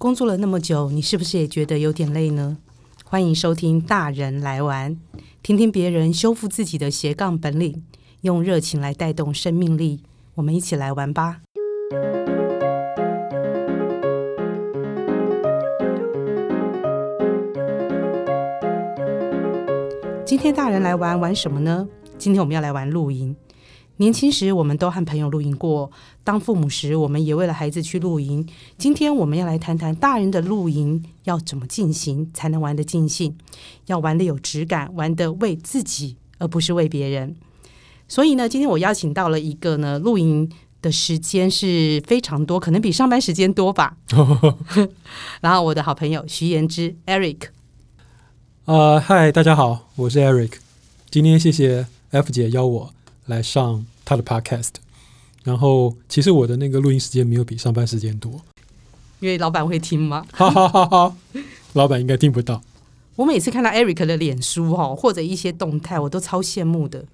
工作了那么久，你是不是也觉得有点累呢？欢迎收听《大人来玩》，听听别人修复自己的斜杠本领，用热情来带动生命力。我们一起来玩吧！今天大人来玩玩什么呢？今天我们要来玩露营。年轻时，我们都和朋友露营过；当父母时，我们也为了孩子去露营。今天，我们要来谈谈大人的露营要怎么进行，才能玩得尽兴，要玩得有质感，玩得为自己，而不是为别人。所以呢，今天我邀请到了一个呢，露营的时间是非常多，可能比上班时间多吧。然后，我的好朋友徐延之 Eric，呃，嗨，大家好，我是 Eric。今天谢谢 F 姐邀我来上。他的 podcast，然后其实我的那个录音时间没有比上班时间多，因为老板会听吗？哈哈哈哈，老板应该听不到。我每次看到 Eric 的脸书哈，或者一些动态，我都超羡慕的。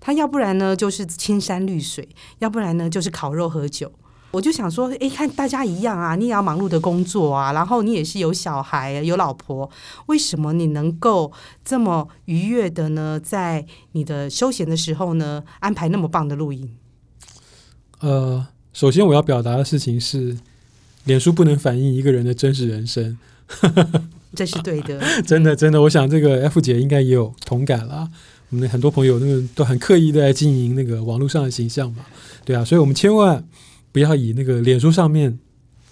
他要不然呢就是青山绿水，要不然呢就是烤肉喝酒。我就想说，哎，看大家一样啊，你也要忙碌的工作啊，然后你也是有小孩、有老婆，为什么你能够这么愉悦的呢？在你的休闲的时候呢，安排那么棒的露营？呃，首先我要表达的事情是，脸书不能反映一个人的真实人生，这是对的。真的，真的，我想这个 F 姐应该也有同感啦。我们的很多朋友那个都很刻意的在经营那个网络上的形象嘛，对啊，所以我们千万。不要以那个脸书上面，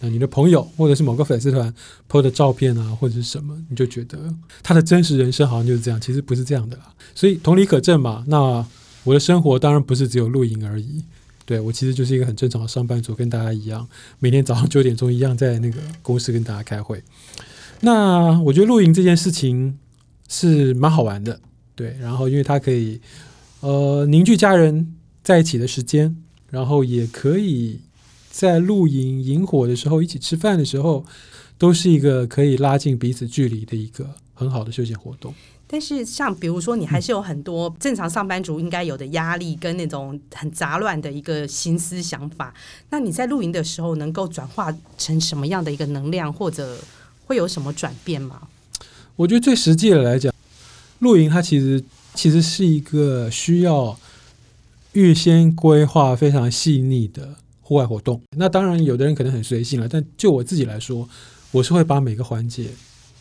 啊，你的朋友或者是某个粉丝团 po 的照片啊，或者是什么，你就觉得他的真实人生好像就是这样，其实不是这样的啦。所以同理可证嘛。那我的生活当然不是只有露营而已，对，我其实就是一个很正常的上班族，跟大家一样，每天早上九点钟一样在那个公司跟大家开会。那我觉得露营这件事情是蛮好玩的，对，然后因为它可以呃凝聚家人在一起的时间，然后也可以。在露营营火的时候，一起吃饭的时候，都是一个可以拉近彼此距离的一个很好的休闲活动。但是，像比如说，你还是有很多正常上班族应该有的压力，跟那种很杂乱的一个心思想法。那你在露营的时候，能够转化成什么样的一个能量，或者会有什么转变吗？我觉得最实际的来讲，露营它其实其实是一个需要预先规划非常细腻的。户外活动，那当然有的人可能很随性了，但就我自己来说，我是会把每个环节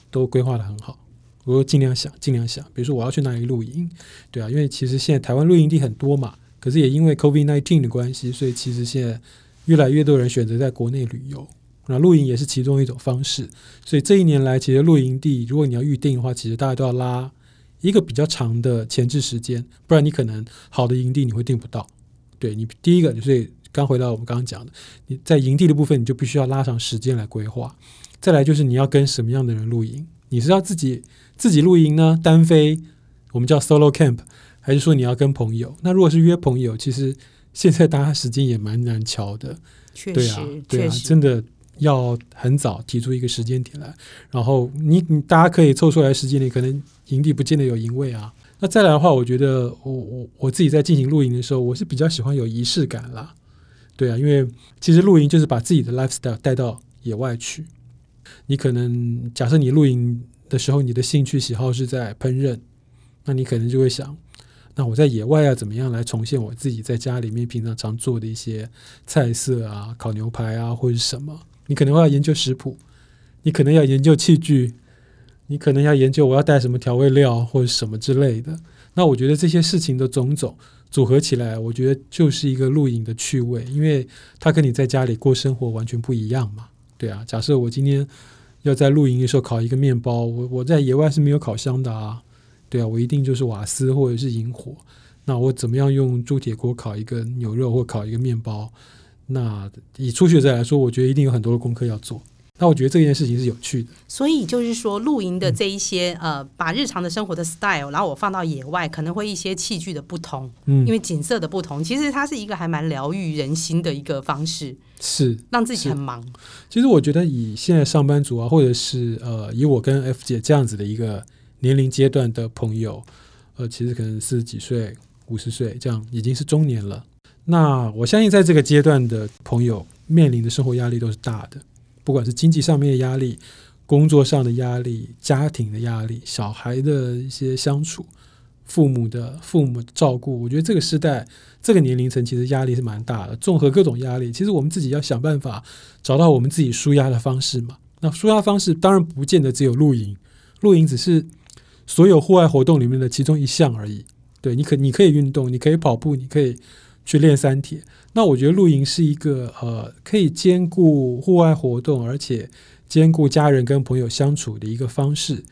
都规划得很好，我会尽量想，尽量想，比如说我要去哪里露营，对啊，因为其实现在台湾露营地很多嘛，可是也因为 COVID-19 的关系，所以其实现在越来越多人选择在国内旅游，那露营也是其中一种方式，所以这一年来，其实露营地如果你要预定的话，其实大家都要拉一个比较长的前置时间，不然你可能好的营地你会订不到，对你第一个就是。刚回到我们刚刚讲的，你在营地的部分，你就必须要拉长时间来规划。再来就是你要跟什么样的人露营？你是要自己自己露营呢？单飞，我们叫 solo camp，还是说你要跟朋友？那如果是约朋友，其实现在大家时间也蛮难瞧的。确实，对啊，对啊，真的要很早提出一个时间点来。然后你你大家可以凑出来时间里，可能营地不见得有营位啊。那再来的话，我觉得我我我自己在进行露营的时候，我是比较喜欢有仪式感啦。对啊，因为其实露营就是把自己的 lifestyle 带到野外去。你可能假设你露营的时候，你的兴趣喜好是在烹饪，那你可能就会想，那我在野外要怎么样来重现我自己在家里面平常常做的一些菜色啊，烤牛排啊，或者是什么？你可能会要研究食谱，你可能要研究器具，你可能要研究我要带什么调味料或者什么之类的。那我觉得这些事情的种种。组合起来，我觉得就是一个露营的趣味，因为它跟你在家里过生活完全不一样嘛。对啊，假设我今天要在露营的时候烤一个面包，我我在野外是没有烤箱的啊。对啊，我一定就是瓦斯或者是引火。那我怎么样用铸铁锅烤一个牛肉或烤一个面包？那以初学者来说，我觉得一定有很多的功课要做。那我觉得这件事情是有趣的，所以就是说，露营的这一些、嗯、呃，把日常的生活的 style，然后我放到野外，可能会一些器具的不同，嗯，因为景色的不同，其实它是一个还蛮疗愈人心的一个方式，是让自己很忙。其实我觉得以现在上班族啊，或者是呃，以我跟 F 姐这样子的一个年龄阶段的朋友，呃，其实可能四十几岁、五十岁这样，已经是中年了。那我相信在这个阶段的朋友面临的生活压力都是大的。不管是经济上面的压力、工作上的压力、家庭的压力、小孩的一些相处、父母的父母照顾，我觉得这个时代、这个年龄层其实压力是蛮大的。综合各种压力，其实我们自己要想办法找到我们自己舒压的方式嘛。那舒压方式当然不见得只有露营，露营只是所有户外活动里面的其中一项而已。对，你可你可以运动，你可以跑步，你可以去练三铁。那我觉得露营是一个呃，可以兼顾户外活动，而且兼顾家人跟朋友相处的一个方式。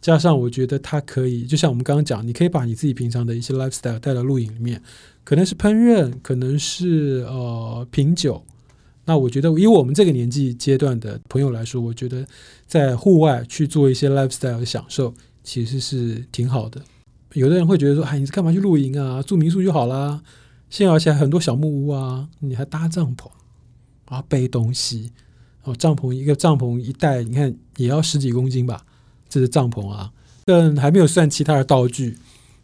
加上我觉得它可以，就像我们刚刚讲，你可以把你自己平常的一些 lifestyle 带到露营里面，可能是烹饪，可能是呃品酒。那我觉得，以我们这个年纪阶段的朋友来说，我觉得在户外去做一些 lifestyle 的享受，其实是挺好的。有的人会觉得说：“哎，你是干嘛去露营啊？住民宿就好啦。现在而且很多小木屋啊，你还搭帐篷啊，背东西哦，帐篷一个帐篷一带，你看也要十几公斤吧？这是帐篷啊，但还没有算其他的道具，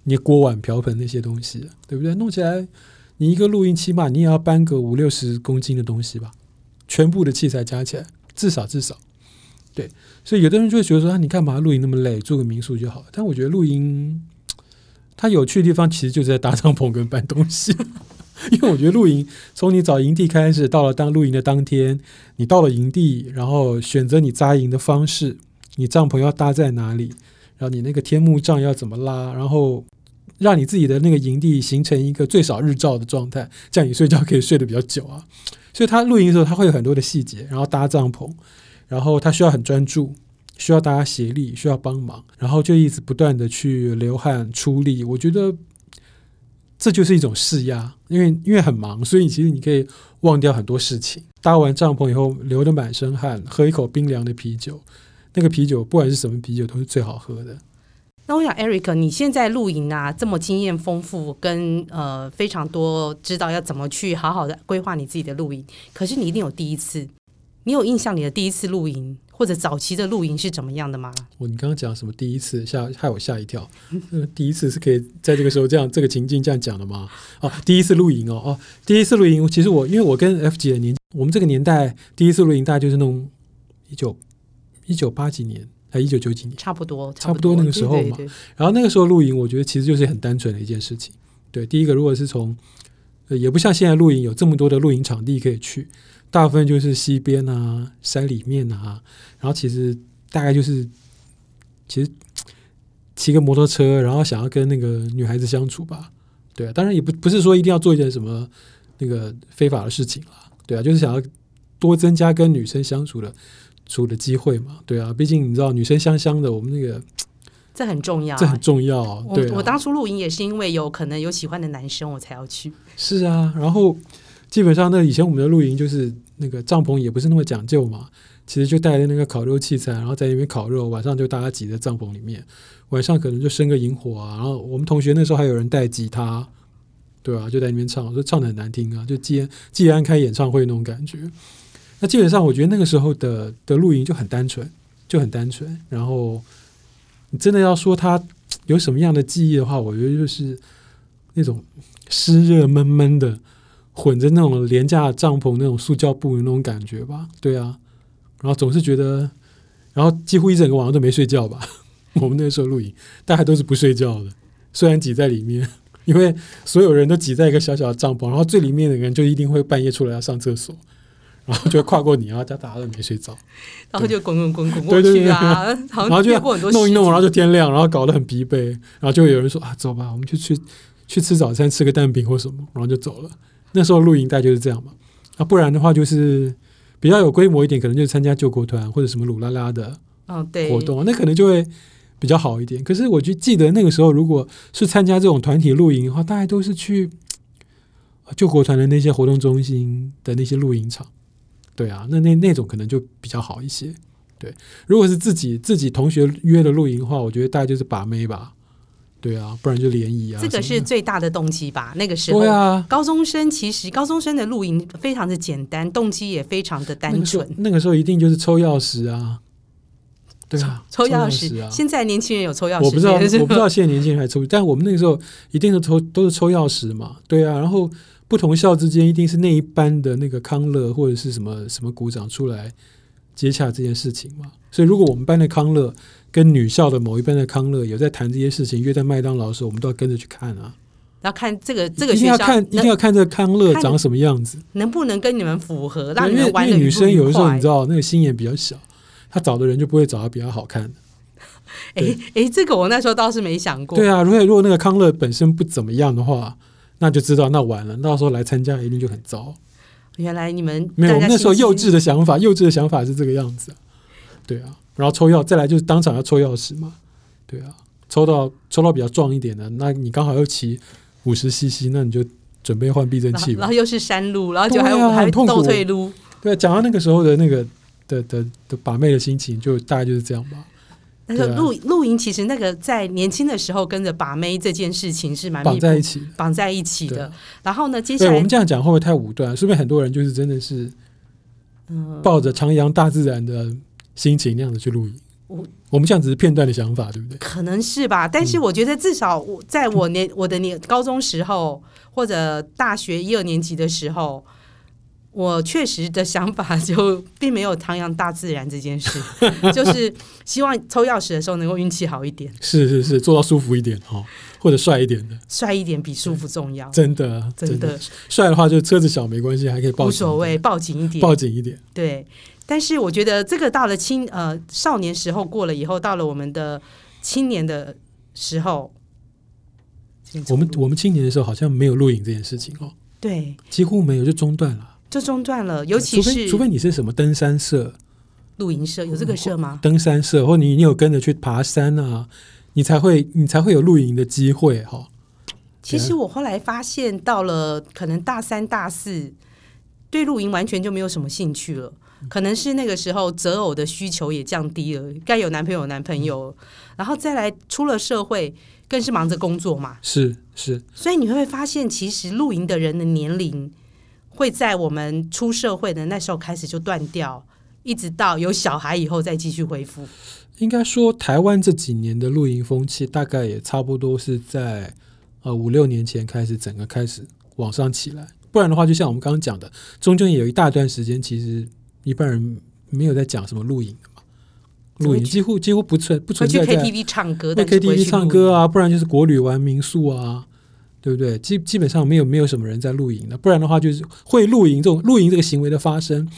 你锅碗瓢盆那些东西，对不对？弄起来。”你一个露营起码你也要搬个五六十公斤的东西吧，全部的器材加起来至少至少，对，所以有的人就会觉得说，啊，你干嘛露营那么累，住个民宿就好了。但我觉得露营它有趣的地方其实就是在搭帐篷跟搬东西，因为我觉得露营从你找营地开始，到了当露营的当天，你到了营地，然后选择你扎营的方式，你帐篷要搭在哪里，然后你那个天幕帐要怎么拉，然后。让你自己的那个营地形成一个最少日照的状态，这样你睡觉可以睡得比较久啊。所以他露营的时候，他会有很多的细节，然后搭帐篷，然后他需要很专注，需要大家协力，需要帮忙，然后就一直不断的去流汗出力。我觉得这就是一种释压，因为因为很忙，所以其实你可以忘掉很多事情。搭完帐篷以后，流得满身汗，喝一口冰凉的啤酒，那个啤酒不管是什么啤酒都是最好喝的。那我想，Eric，你现在露营啊，这么经验丰富，跟呃非常多知道要怎么去好好的规划你自己的露营。可是你一定有第一次，你有印象你的第一次露营或者早期的露营是怎么样的吗？我你刚刚讲什么第一次吓害我吓一跳，呃，第一次是可以在这个时候这样这个情境这样讲的吗？哦，第一次露营哦哦，第一次露营，其实我因为我跟 F 姐的年，我们这个年代第一次露营大概就是那种一九一九八几年。还一九九几年，差不多，差不多那个时候嘛。对对对，然后那个时候露营，我觉得其实就是很单纯的一件事情。对，第一个，如果是从，呃，也不像现在露营有这么多的露营场地可以去，大部分就是溪边啊、山里面啊。然后其实大概就是，其实骑个摩托车，然后想要跟那个女孩子相处吧。对啊，当然也不不是说一定要做一件什么那个非法的事情啦。对啊，就是想要多增加跟女生相处的。处的机会嘛，对啊，毕竟你知道女生香香的，我们那个 这很重要，这很重要。我我当初露营也是因为有可能有喜欢的男生，我才要去。是啊，然后基本上那以前我们的露营就是那个帐篷也不是那么讲究嘛，其实就带着那个烤肉器材，然后在那边烤肉，晚上就大家挤在帐篷里面，晚上可能就生个营火啊。然后我们同学那时候还有人带吉他，对啊，就在那边唱，说唱的很难听啊，就季安季安开演唱会那种感觉。那基本上，我觉得那个时候的的露营就很单纯，就很单纯。然后，你真的要说它有什么样的记忆的话，我觉得就是那种湿热闷闷的，混着那种廉价帐篷那种塑胶布的那种感觉吧。对啊，然后总是觉得，然后几乎一整个晚上都没睡觉吧。我们那时候露营，大家都是不睡觉的，虽然挤在里面，因为所有人都挤在一个小小的帐篷，然后最里面的人就一定会半夜出来要上厕所。然后就会跨过你，然后大家都没睡着，然后就滚滚滚滚过去啊，然后就弄一弄，然后就天亮，然后搞得很疲惫，然后就有人说啊，走吧，我们就去去吃早餐，吃个蛋饼或什么，然后就走了。那时候露营带就是这样嘛，啊，不然的话就是比较有规模一点，可能就参加救国团或者什么鲁拉拉的活动，那可能就会比较好一点。可是我就记得那个时候，如果是参加这种团体露营的话，大概都是去救国团的那些活动中心的那些露营场。对啊，那那那种可能就比较好一些。对，如果是自己自己同学约的露营的话，我觉得大概就是把妹吧。对啊，不然就联谊啊。这个是最大的动机吧？那个时候，对啊，高中生其实高中生的露营非常的简单，动机也非常的单纯。那个，那个时候一定就是抽钥匙啊。对啊，抽钥匙，抽匙啊。现在年轻人有抽钥匙？我不知道，我不知道现在年轻人还抽，但我们那个时候一定是抽都是抽钥匙嘛。对啊，然后。不同校之间一定是那一班的那个康乐或者是什么什么鼓掌出来接洽这件事情嘛。所以如果我们班的康乐跟女校的某一班的康乐有在谈这些事情，约在麦当劳的时候，我们都要跟着去看啊。要看这个这个学校，一定要看，一定要看这个康乐长什么样子，能不能跟你们符合，让你们玩的女生有的时候你知道，那个心眼比较小，她找的人就不会找到比较好看的。哎哎，这个我那时候倒是没想过。对啊，如果如果那个康乐本身不怎么样的话，那就知道那完了，到时候来参加一定就很糟。原来你们没有，我们那时候幼稚的想法，幼稚的想法是这个样子。对啊，然后抽钥，再来就是当场要抽钥匙嘛。对啊，抽到抽到比较壮一点的，那你刚好又骑。五十 CC，那你就准备换避震器吧。然后又是山路，然后就还有、啊、还倒退路。对，讲到那个时候的那个的的的，把妹的心情，就大概就是这样吧。但是露露营其实那个在年轻的时候跟着把妹这件事情是蛮绑在一起，绑在一起的。然后呢，接下来我们这样讲会不会太武断？是不是很多人就是真的是，抱着徜徉大自然的心情那样子去露营？我我们这样只是片段的想法，对不对？可能是吧，但是我觉得至少我在我年、嗯、我的年高中时候或者大学一二年级的时候，我确实的想法就并没有徜徉大自然这件事，就是希望抽钥匙的时候能够运气好一点，是是是，做到舒服一点哈，或者帅一点的，帅一点比舒服重要，真的真的。帅的话就车子小没关系，还可以抱，无所谓，抱紧一点，抱紧一点，对。但是我觉得这个到了青呃少年时候过了以后，到了我们的青年的时候，我们我们青年的时候好像没有露营这件事情哦，对，几乎没有就中断了，就中断了。尤其是除非除非你是什么登山社、露营社，有这个社吗？登山社，或你你有跟着去爬山啊，你才会你才会有露营的机会哈、哦。其实我后来发现，到了可能大三大四，对露营完全就没有什么兴趣了。可能是那个时候择偶的需求也降低了，该有男朋友男朋友，然后再来出了社会，更是忙着工作嘛。是是，所以你会发现，其实露营的人的年龄会在我们出社会的那时候开始就断掉，一直到有小孩以后再继续恢复。应该说，台湾这几年的露营风气大概也差不多是在呃五六年前开始整个开始往上起来，不然的话，就像我们刚刚讲的，中间也有一大段时间其实。一般人没有在讲什么露营的嘛，露营几乎几乎不存不存在在 KTV 唱歌，在 KTV 唱歌啊，不然就是国旅玩民宿啊，对不对？基基本上没有没有什么人在露营的，不然的话就是会露营这种露营这个行为的发生，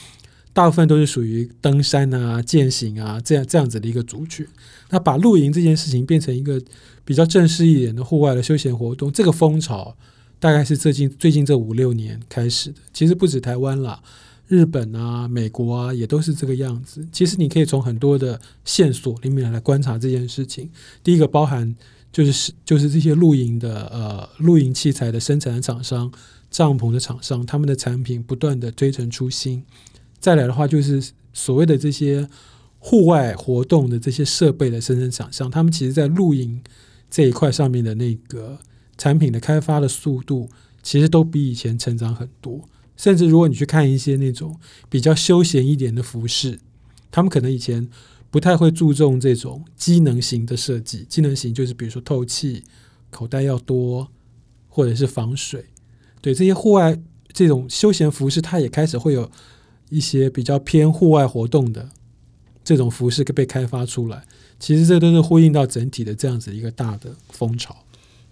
大部分都是属于登山啊、践行啊这样这样子的一个族群。那把露营这件事情变成一个比较正式一点的户外的休闲活动，这个风潮大概是最近最近这五六年开始的。其实不止台湾啦。日本啊，美国啊，也都是这个样子。其实你可以从很多的线索里面来观察这件事情。第一个包含就是就是这些露营的呃露营器材的生产的厂商、帐篷的厂商，他们的产品不断的推陈出新。再来的话，就是所谓的这些户外活动的这些设备的生产厂商，他们其实在露营这一块上面的那个产品的开发的速度，其实都比以前成长很多。甚至如果你去看一些那种比较休闲一点的服饰，他们可能以前不太会注重这种机能型的设计。机能型就是比如说透气、口袋要多，或者是防水。对，这些户外这种休闲服饰，它也开始会有一些比较偏户外活动的这种服饰被开发出来。其实这都是呼应到整体的这样子一个大的风潮。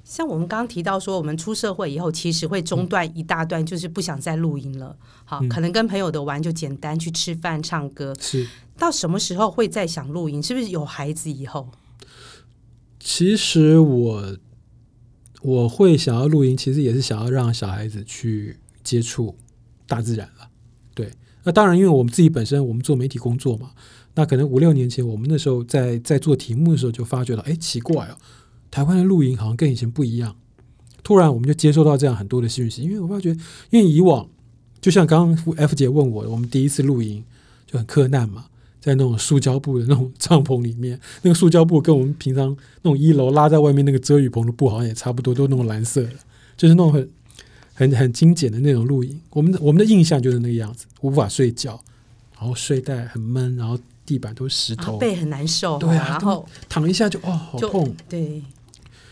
像我们刚刚提到说，我们出社会以后，其实会中断一大段，就是不想再露营了。好，可能跟朋友的玩就简单去吃饭、唱歌。是到什么时候会再想露营？是不是有孩子以后？其实我我会想要露营，其实也是想要让小孩子去接触大自然了。对，那当然，因为我们自己本身我们做媒体工作嘛，那可能五六年前我们那时候在在做题目的时候就发觉到，哎，奇怪哦。台湾的露营好像跟以前不一样，突然我们就接收到这样很多的讯息，因为我发觉，因为以往就像刚刚 F 姐问我的，我们第一次露营就很困难嘛，在那种塑胶布的那种帐篷里面，那个塑胶布跟我们平常那种一楼拉在外面那个遮雨棚的布好像也差不多，都那种蓝色的，就是那种很很很精简的那种露营。我们的我们的印象就是那个样子，无法睡觉，然后睡袋很闷，然后地板都是石头，背很难受，对啊，然后躺一下就哦好痛，对。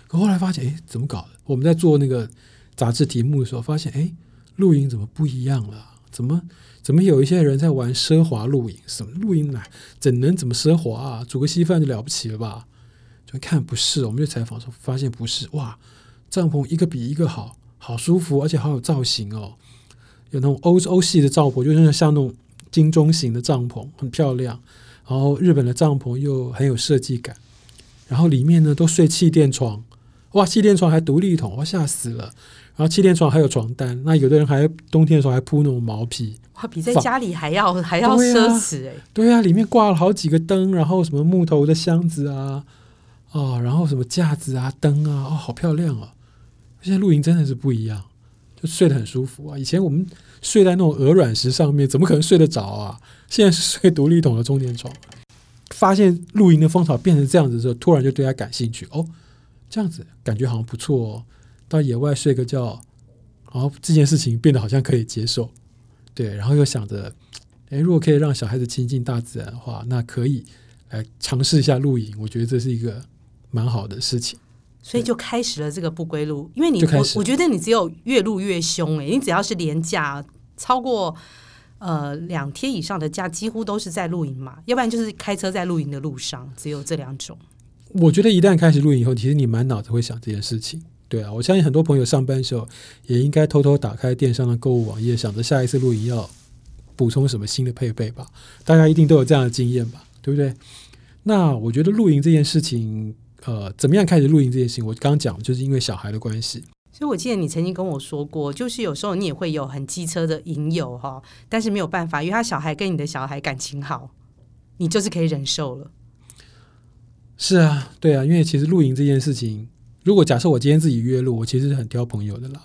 可后来发现，哎，怎么搞的？我们在做那个杂志题目的时候，发现，哎，露营怎么不一样了？怎么怎么有一些人在玩奢华露营？什么露营呢？怎能怎么奢华啊？煮个稀饭就了不起了吧？就看不是，我们就采访时候发现不是，哇，帐篷一个比一个好，好舒服，而且好有造型哦，有那种欧欧系的帐篷，就是像那种金钟型的帐篷，很漂亮。然后日本的帐篷又很有设计感，然后里面呢都睡气垫床，哇，气垫床还独立桶，我，吓死了。然后气垫床还有床单，那有的人还冬天的时候还铺那种毛皮，哇，比在家里还要还要奢侈哎。对啊，里面挂了好几个灯，然后什么木头的箱子啊，啊，然后什么架子啊，灯啊，哦，好漂亮啊！现在露营真的是不一样，就睡得很舒服啊。以前我们睡在那种鹅卵石上面，怎么可能睡得着啊？现在是睡独立桶的中间床，发现露营的风潮变成这样子的时候，突然就对他感兴趣哦，这样子感觉好像不错哦，到野外睡个觉，然后这件事情变得好像可以接受，对，然后又想着，诶，如果可以让小孩子亲近大自然的话，那可以来尝试一下露营，我觉得这是一个蛮好的事情，所以就开始了这个不归路，因为你我我觉得你只有越露越凶诶，你只要是连假超过。呃，两天以上的假几乎都是在露营嘛，要不然就是开车在露营的路上，只有这两种。我觉得一旦开始露营以后，其实你满脑子会想这件事情。对啊，我相信很多朋友上班的时候也应该偷偷打开电商的购物网页，想着下一次露营要补充什么新的配备吧。大家一定都有这样的经验吧，对不对？那我觉得露营这件事情，呃，怎么样开始露营这件事情？我刚讲就是因为小孩的关系。所以，我记得你曾经跟我说过，就是有时候你也会有很机车的影友哈，但是没有办法，因为他小孩跟你的小孩感情好，你就是可以忍受了。是啊，对啊，因为其实露营这件事情，如果假设我今天自己约露，我其实是很挑朋友的啦。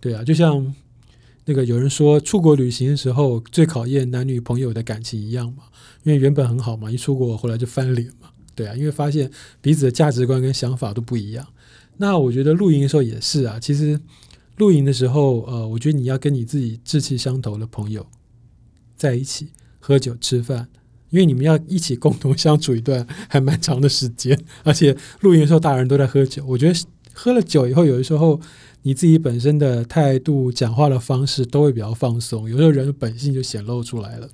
对啊，就像那个有人说，出国旅行的时候最考验男女朋友的感情一样嘛，因为原本很好嘛，一出国后来就翻脸嘛。对啊，因为发现彼此的价值观跟想法都不一样。那我觉得露营的时候也是啊，其实露营的时候，呃，我觉得你要跟你自己志气相投的朋友在一起喝酒吃饭，因为你们要一起共同相处一段还蛮长的时间，而且露营的时候大人都在喝酒，我觉得喝了酒以后，有的时候你自己本身的态度、讲话的方式都会比较放松，有时候人的本性就显露出来了。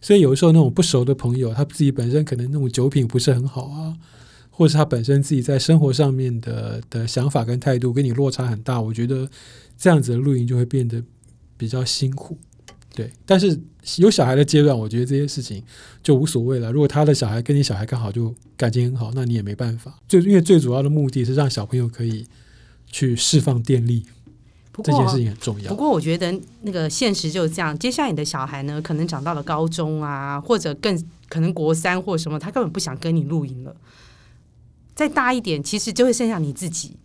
所以有的时候那种不熟的朋友，他自己本身可能那种酒品不是很好啊。或者是他本身自己在生活上面的的想法跟态度跟你落差很大，我觉得这样子的露营就会变得比较辛苦，对。但是有小孩的阶段，我觉得这些事情就无所谓了。如果他的小孩跟你小孩刚好就感情很好，那你也没办法。最因为最主要的目的是让小朋友可以去释放电力，这件事情很重要。不过我觉得那个现实就是这样，接下来你的小孩呢，可能长到了高中啊，或者更可能国三或什么，他根本不想跟你露营了。再大一点，其实就会剩下你自己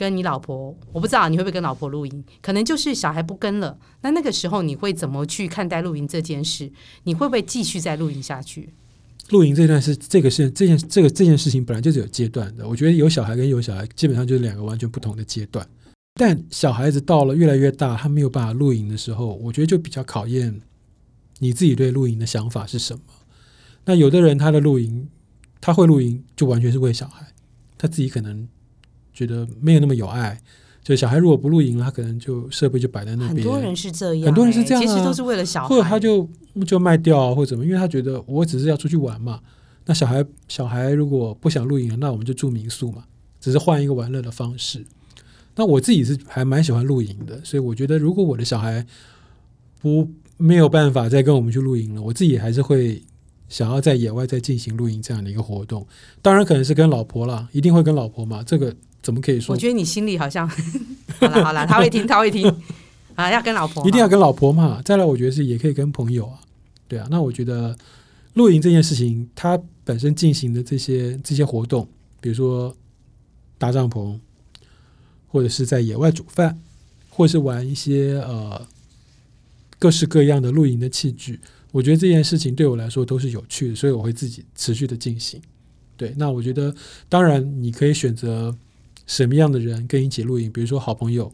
跟你老婆。我不知道你会不会跟老婆露营，可能就是小孩不跟了。那那个时候你会怎么去看待露营这件事？你会不会继续再露营下去？露营这段是这个是这件这个这件事情本来就是有阶段的。我觉得有小孩跟有小孩基本上就是两个完全不同的阶段。但小孩子到了越来越大，他没有办法露营的时候，我觉得就比较考验你自己对露营的想法是什么。那有的人他的露营，他会露营就完全是为小孩。他自己可能觉得没有那么有爱，就小孩如果不露营了，他可能就设备就摆在那边。很多人是这样，很多人是这样，其实都是为了小孩，或者他就就卖掉啊，或者怎么，因为他觉得我只是要出去玩嘛。那小孩小孩如果不想露营，那我们就住民宿嘛，只是换一个玩乐的方式。那我自己是还蛮喜欢露营的，所以我觉得如果我的小孩不没有办法再跟我们去露营了，我自己还是会。想要在野外再进行露营这样的一个活动，当然可能是跟老婆啦，一定会跟老婆嘛。这个怎么可以说？我觉得你心里好像 好了好了，他会听他会听啊，要跟老婆，一定要跟老婆嘛。再来，我觉得是也可以跟朋友啊，对啊。那我觉得露营这件事情，它本身进行的这些这些活动，比如说搭帐篷，或者是在野外煮饭，或是玩一些呃各式各样的露营的器具。我觉得这件事情对我来说都是有趣的，所以我会自己持续的进行。对，那我觉得当然你可以选择什么样的人跟你一起露营，比如说好朋友，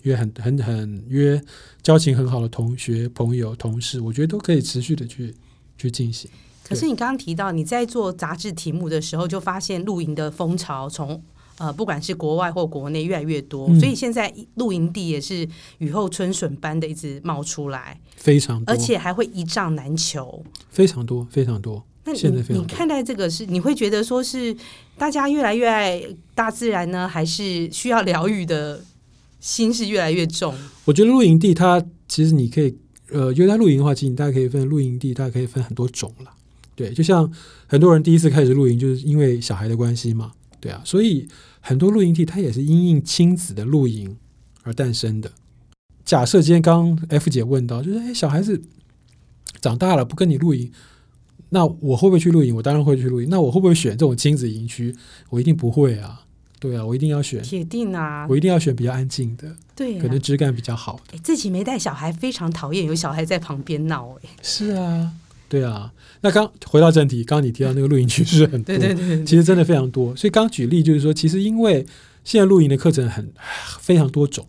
约很很很约交情很好的同学、朋友、同事，我觉得都可以持续的去去进行。可是你刚刚提到你在做杂志题目的时候，就发现露营的风潮从呃，不管是国外或国内越来越多，嗯、所以现在露营地也是雨后春笋般的一直冒出来，非常多，而且还会一丈难求，非常多非常多。那你你看待这个是你会觉得说是大家越来越爱大自然呢，还是需要疗愈的心是越来越重？我觉得露营地它其实你可以呃，因为它露营的话，其实你大概可以分露营地，大概可以分很多种了。对，就像很多人第一次开始露营，就是因为小孩的关系嘛。对啊，所以很多露营地它也是因应亲子的露营而诞生的。假设今天刚 F 姐问到，就是哎，小孩子长大了不跟你露营，那我会不会去露营？我当然会去露营。那我会不会选这种亲子营区？我一定不会啊。对啊，我一定要选铁定啊，我一定要选比较安静的，对啊，可能质感比较好的。自己没带小孩，非常讨厌有小孩在旁边闹。哎，是啊。对啊，那刚回到正题，刚刚你提到那个露营区是很多，对对对，其实真的非常多。所以刚举例就是说，其实因为现在露营的课程很非常多种，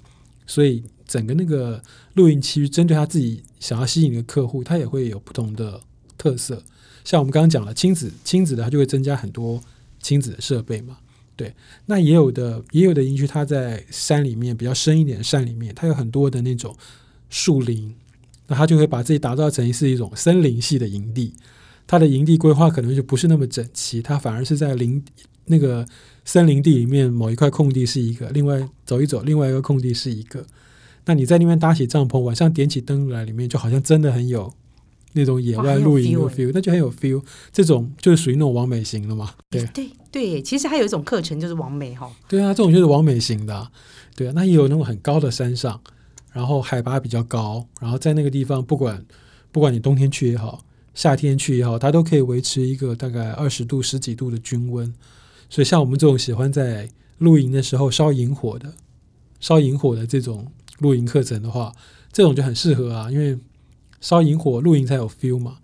所以整个那个露营区针对他自己想要吸引的客户，他也会有不同的特色。像我们刚刚讲了亲子亲子的，它就会增加很多亲子的设备嘛。对，那也有的也有的营区，它在山里面比较深一点的山里面，它有很多的那种树林。那他就会把自己打造成是一种森林系的营地，他的营地规划可能就不是那么整齐，他反而是在林那个森林地里面某一块空地是一个，另外走一走，另外一个空地是一个。那你在那边搭起帐篷，晚上点起灯来，里面就好像真的很有那种野外露营的 feel，那就很有 feel。这种就是属于那种完美型的嘛？对对对，其实还有一种课程就是完美哈。对啊，这种就是完美型的啊，对啊，那也有那种很高的山上。然后海拔比较高，然后在那个地方，不管不管你冬天去也好，夏天去也好，它都可以维持一个大概二十度、十几度的均温。所以像我们这种喜欢在露营的时候烧萤火的、烧萤火的这种露营课程的话，这种就很适合啊，因为烧萤火露营才有 feel 嘛。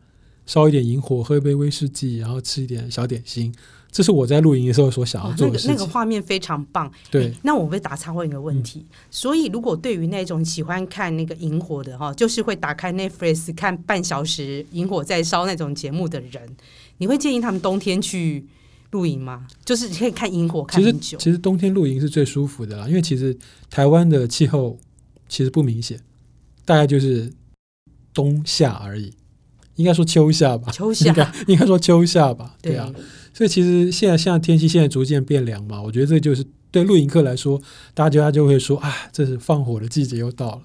烧一点萤火，喝一杯威士忌，然后吃一点小点心。这是我在露营的时候所想要做的事情。哦，那个那个画面非常棒。对，那我会打岔问一个问题。嗯、所以，如果对于那种喜欢看那个萤火的哈，就是会打开 Netflix 看半小时萤火在烧那种节目的人，你会建议他们冬天去露营吗？就是可以看萤火看很久。其，其实冬天露营是最舒服的啦，因为其实台湾的气候其实不明显，大概就是冬夏而已。应该说秋夏吧，秋夏 应该应该说秋夏吧，对啊。对所以其实现在现在天气现在逐渐变凉嘛，我觉得这就是对露营客来说，大家就会说啊，这是放火的季节又到了。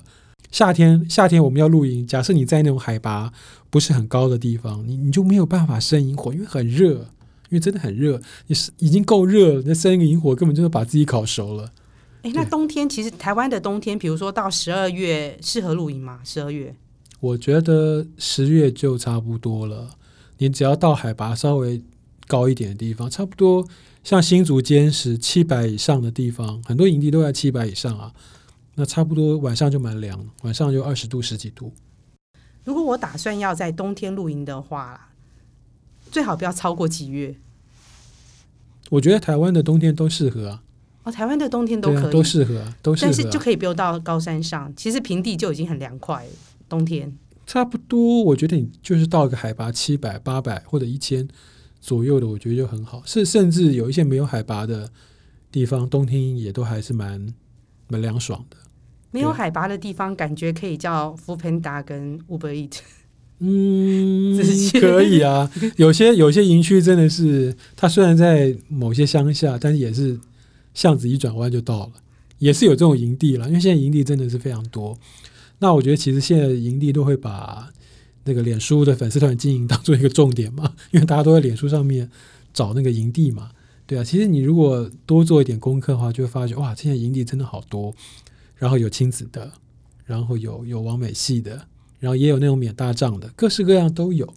夏天夏天我们要露营，假设你在那种海拔不是很高的地方，你你就没有办法生营火，因为很热，因为真的很热，你是已经够热了，那生一个营火根本就是把自己烤熟了。哎，那冬天其实台湾的冬天，比如说到十二月适合露营吗？十二月？我觉得十月就差不多了，你只要到海拔稍微高一点的地方，差不多像新竹尖石七百以上的地方，很多营地都在七百以上啊。那差不多晚上就蛮凉，晚上就二十度十几度。如果我打算要在冬天露营的话，最好不要超过几月？我觉得台湾的冬天都适合啊。哦，台湾的冬天都可以，啊、都适合，都适合、啊。但是就可以不用到高山上，其实平地就已经很凉快了。冬天差不多，我觉得你就是到一个海拔七百、八百或者一千左右的，我觉得就很好。是甚至有一些没有海拔的地方，冬天也都还是蛮蛮凉爽的。没有海拔的地方，感觉可以叫 Foodpanda 跟 Uber Eat。嗯，可以啊。有些有些营区真的是，它虽然在某些乡下，但是也是巷子一转弯就到了，也是有这种营地了。因为现在营地真的是非常多。那我觉得其实现在营地都会把那个脸书的粉丝团经营当做一个重点嘛，因为大家都在脸书上面找那个营地嘛，对啊。其实你如果多做一点功课的话，就会发觉哇，现在营地真的好多，然后有亲子的，然后有有完美系的，然后也有那种免大帐的，各式各样都有。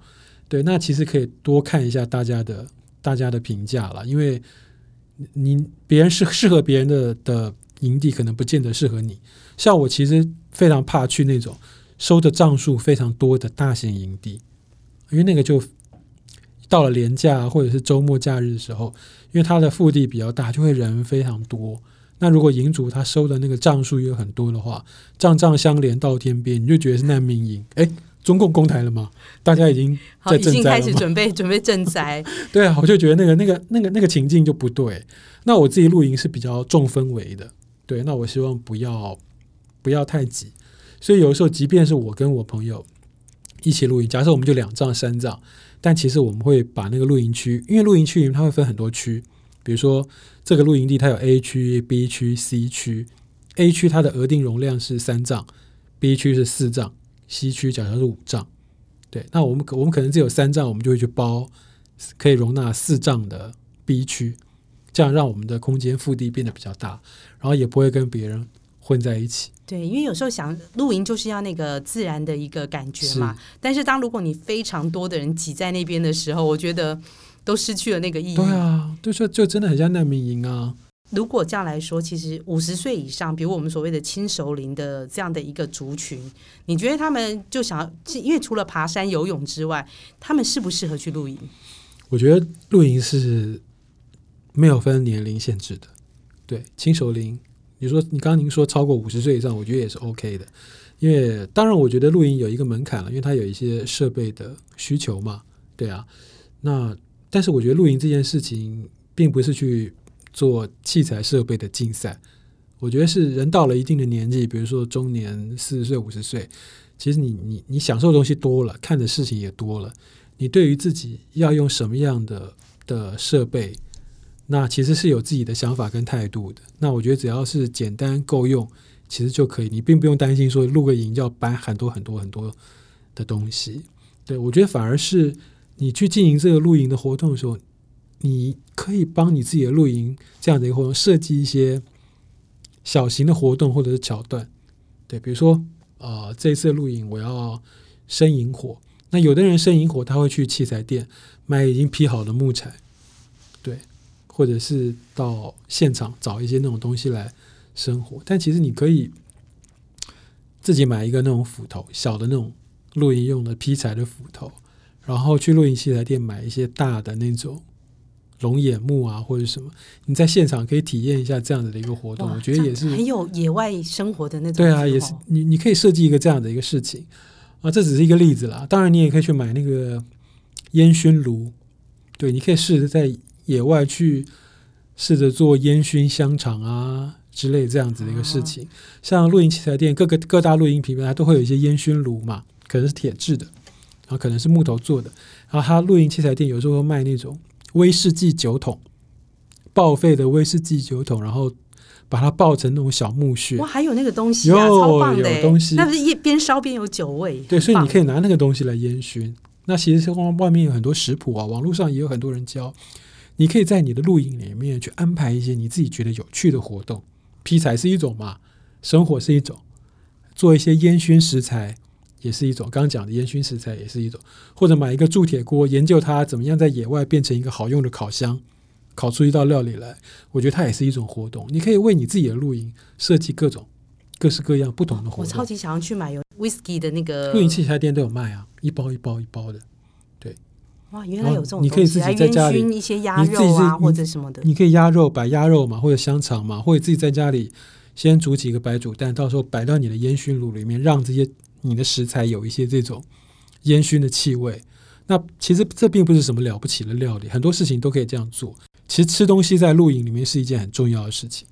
对，那其实可以多看一下大家的大家的评价啦，因为你别人适适合别人的的营地，可能不见得适合你。像我其实非常怕去那种收的账数非常多的大型营地，因为那个就到了年假或者是周末假日的时候，因为它的腹地比较大，就会人非常多。那如果营主他收的那个账数又很多的话，账账相连到天边，你就觉得是难民营。哎，中共攻台了吗？大家已经在賑灾了吗？已经开始准备准备赈灾。对啊，我就觉得那个那个那个那个情境就不对。那我自己露营是比较重氛围的，对，那我希望不要不要太挤。所以有的时候，即便是我跟我朋友一起露营，假设我们就两帐三帐，但其实我们会把那个露营区，因为露营区里面它会分很多区，比如说这个露营地它有 A 区、B 区、C 区，A 区它的额定容量是三帐，B 区是四帐。，C 区假设是五帐，对，那我们我们可能只有三帐，我们就会去包可以容纳四帐的 B 区，这样让我们的空间腹地变得比较大，然后也不会跟别人混在一起。对，因为有时候想露营就是要那个自然的一个感觉嘛，是，但是当如果你非常多的人挤在那边的时候，我觉得都失去了那个意义。对啊，就说就真的很像难民营啊。如果这样来说，其实五十岁以上，比如我们所谓的轻熟龄的这样的一个族群，你觉得他们就想要，因为除了爬山、游泳之外，他们适不适合去露营？我觉得露营是没有分年龄限制的。对，轻熟龄，你说你刚刚您说超过五十岁以上，我觉得也是 OK 的。因为当然，我觉得露营有一个门槛了，因为它有一些设备的需求嘛。对啊，那但是我觉得露营这件事情，并不是去。做器材设备的竞赛，我觉得是人到了一定的年纪，比如说中年四十岁、五十岁，其实你你你享受的东西多了，看的事情也多了，你对于自己要用什么样的的设备，那其实是有自己的想法跟态度的。那我觉得只要是简单够用，其实就可以，你并不用担心说露个营要搬很多很多很多的东西。对，我觉得反而是你去经营这个露营的活动的时候。你可以帮你自己的露营这样的一个活动设计一些小型的活动或者是桥段，对，比如说、呃，这一次露营我要生营火，那有的人生营火他会去器材店买已经劈好的木材，对，或者是到现场找一些那种东西来生活，但其实你可以自己买一个那种斧头，小的那种露营用的劈柴的斧头，然后去露营器材店买一些大的那种。龙眼木啊，或者什么，你在现场可以体验一下这样子的一个活动，我觉得也是很有野外生活的那种。对啊，也是你你可以设计一个这样的一个事情啊，这只是一个例子啦。当然，你也可以去买那个烟熏炉，对，你可以试着在野外去试着做烟熏香肠啊之类这样子的一个事情。啊、像露营器材店，各个各大露营品牌都会有一些烟熏炉嘛，可能是铁制的，然后可能是木头做的，然后它露营器材店有时候会卖那种。威士忌酒桶，报废的威士忌酒桶，然后把它爆成那种小木屑。哇，还有那个东西啊，超棒的！有东西，那不是一边烧边有酒味。对，所以你可以拿那个东西来烟熏。那其实外外面有很多食谱啊，网络上也有很多人教。你可以在你的露营里面去安排一些你自己觉得有趣的活动。劈柴是一种嘛，生火是一种，做一些烟熏食材。也是一种，刚刚讲的烟熏食材也是一种，或者买一个铸铁锅，研究它怎么样在野外变成一个好用的烤箱，烤出一道料理来。我觉得它也是一种活动。你可以为你自己的露营设计各种各式各样不同的活动。我超级想要去买有 whisky 的那个露营器材店都有卖啊，一包一包一包的。对，哇，原来有这种。你可以自己在家里一些鸭肉啊，或者什么的。你可以鸭肉摆鸭肉嘛，或者香肠嘛，或者自己在家里先煮几个白煮蛋，到时候摆到你的烟熏炉里面，让这些。你的食材有一些这种烟熏的气味，那其实这并不是什么了不起的料理，很多事情都可以这样做。其实吃东西在露营里面是一件很重要的事情。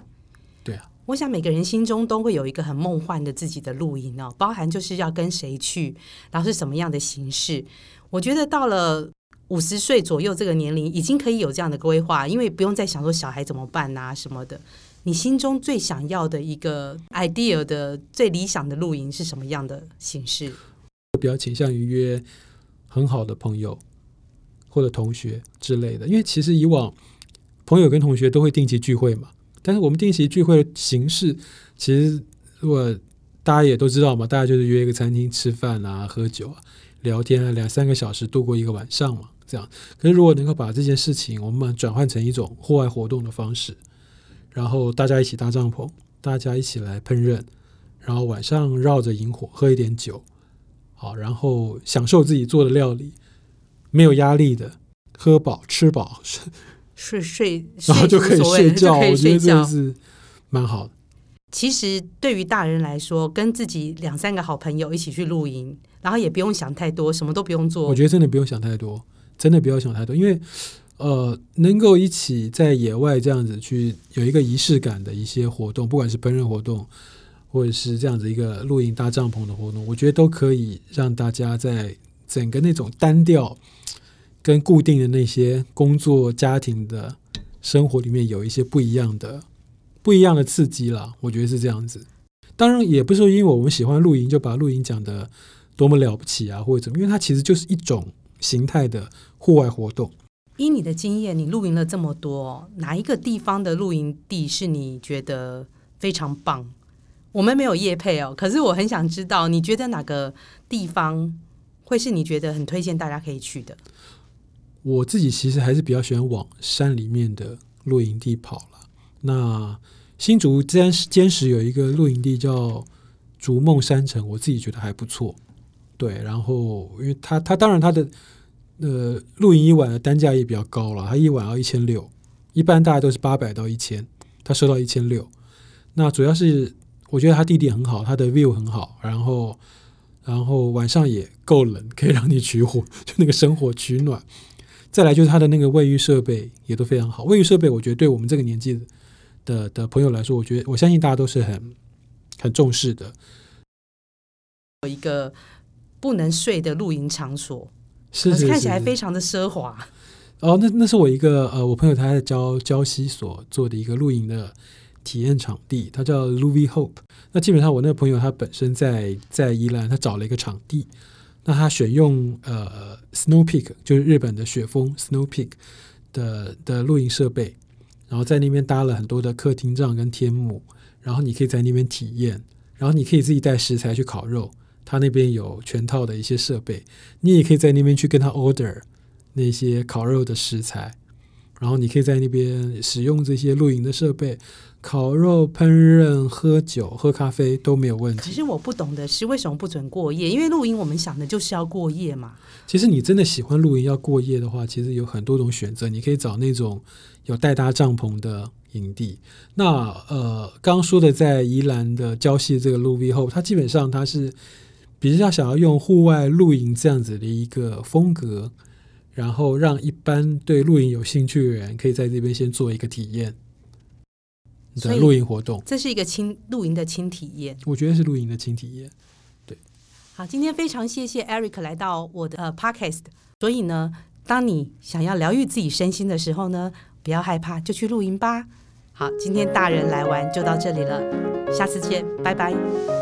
对啊，我想每个人心中都会有一个很梦幻的自己的露营哦，包含就是要跟谁去，然后是什么样的形式。我觉得到了五十岁左右这个年龄，已经可以有这样的规划，因为不用再想说小孩怎么办啊什么的。你心中最想要的一个 idea 的最理想的露营是什么样的形式？我比较倾向于约很好的朋友或者同学之类的，因为其实以往朋友跟同学都会定期聚会嘛。但是我们定期聚会的形式，其实如果大家也都知道嘛，大家就是约一个餐厅吃饭啊、喝酒啊、聊天啊，两三个小时度过一个晚上嘛，这样。可是如果能够把这件事情我们转换成一种户外活动的方式。然后大家一起搭帐篷，大家一起来烹饪，然后晚上绕着萤火喝一点酒，好，然后享受自己做的料理，没有压力的，喝饱吃饱，睡睡，然后就可以睡觉，我觉得这是蛮好的。其实对于大人来说，跟自己两三个好朋友一起去露营，然后也不用想太多，什么都不用做。我觉得真的不用想太多，真的不要想太多，因为呃，能够一起在野外这样子去有一个仪式感的一些活动，不管是烹饪活动，或者是这样子一个露营搭帐篷的活动，我觉得都可以让大家在整个那种单调跟固定的那些工作、家庭的生活里面有一些不一样的、不一样的刺激啦。我觉得是这样子。当然，也不是因为我们喜欢露营就把露营讲的多么了不起啊，或者怎么，因为它其实就是一种形态的户外活动。依你的经验，你露营了这么多，哪一个地方的露营地是你觉得非常棒？我们没有夜配哦，可是我很想知道，你觉得哪个地方会是你觉得很推荐大家可以去的？我自己其实还是比较喜欢往山里面的露营地跑了。那新竹坚坚实有一个露营地叫逐梦山城，我自己觉得还不错。对，然后因为他他当然他的呃露营一晚的单价也比较高了，他一晚要一千六，一般大概都是八百到一千，他收到一千六。那主要是。我觉得他地点很好，他的 view 很好，然后，然后晚上也够冷，可以让你取火，就那个生火取暖。再来就是他的那个卫浴设备也都非常好。卫浴设备，我觉得对我们这个年纪的的，的朋友来说，我觉得我相信大家都是很很重视的。有一个不能睡的露营场所，是，是，是，看起来非常的奢华。哦，那那是我一个呃，我朋友他在礁礁溪所做的一个露营的。体验场地，它叫 Louis Hope。那基本上，我那个朋友他本身在在宜兰，他找了一个场地。那他选用呃 Snow Peak，就是日本的雪峰 Snow Peak 的的露营设备，然后在那边搭了很多的客厅帐跟天幕，然后你可以在那边体验，然后你可以自己带食材去烤肉，他那边有全套的一些设备，你也可以在那边去跟他 order 那些烤肉的食材，然后你可以在那边使用这些露营的设备。烤肉、烹饪、喝酒、喝咖啡都没有问题。其实我不懂的是为什么不准过夜？因为露营我们想的就是要过夜嘛。其实你真的喜欢露营要过夜的话，其实有很多种选择。你可以找那种有带搭帐篷的营地。那呃，刚刚说的在宜兰的礁溪这个 Louis Hope，它基本上它是比较想要用户外露营这样子的一个风格，然后让一般对露营有兴趣的人可以在这边先做一个体验。的露营活动，这是一个轻露营的轻体验。我觉得是露营的轻体验。对，好，今天非常谢谢 Eric 来到我的呃 Podcast。所以呢，当你想要疗愈自己身心的时候呢，不要害怕，就去露营吧。好，今天大人来玩就到这里了，下次见，拜拜。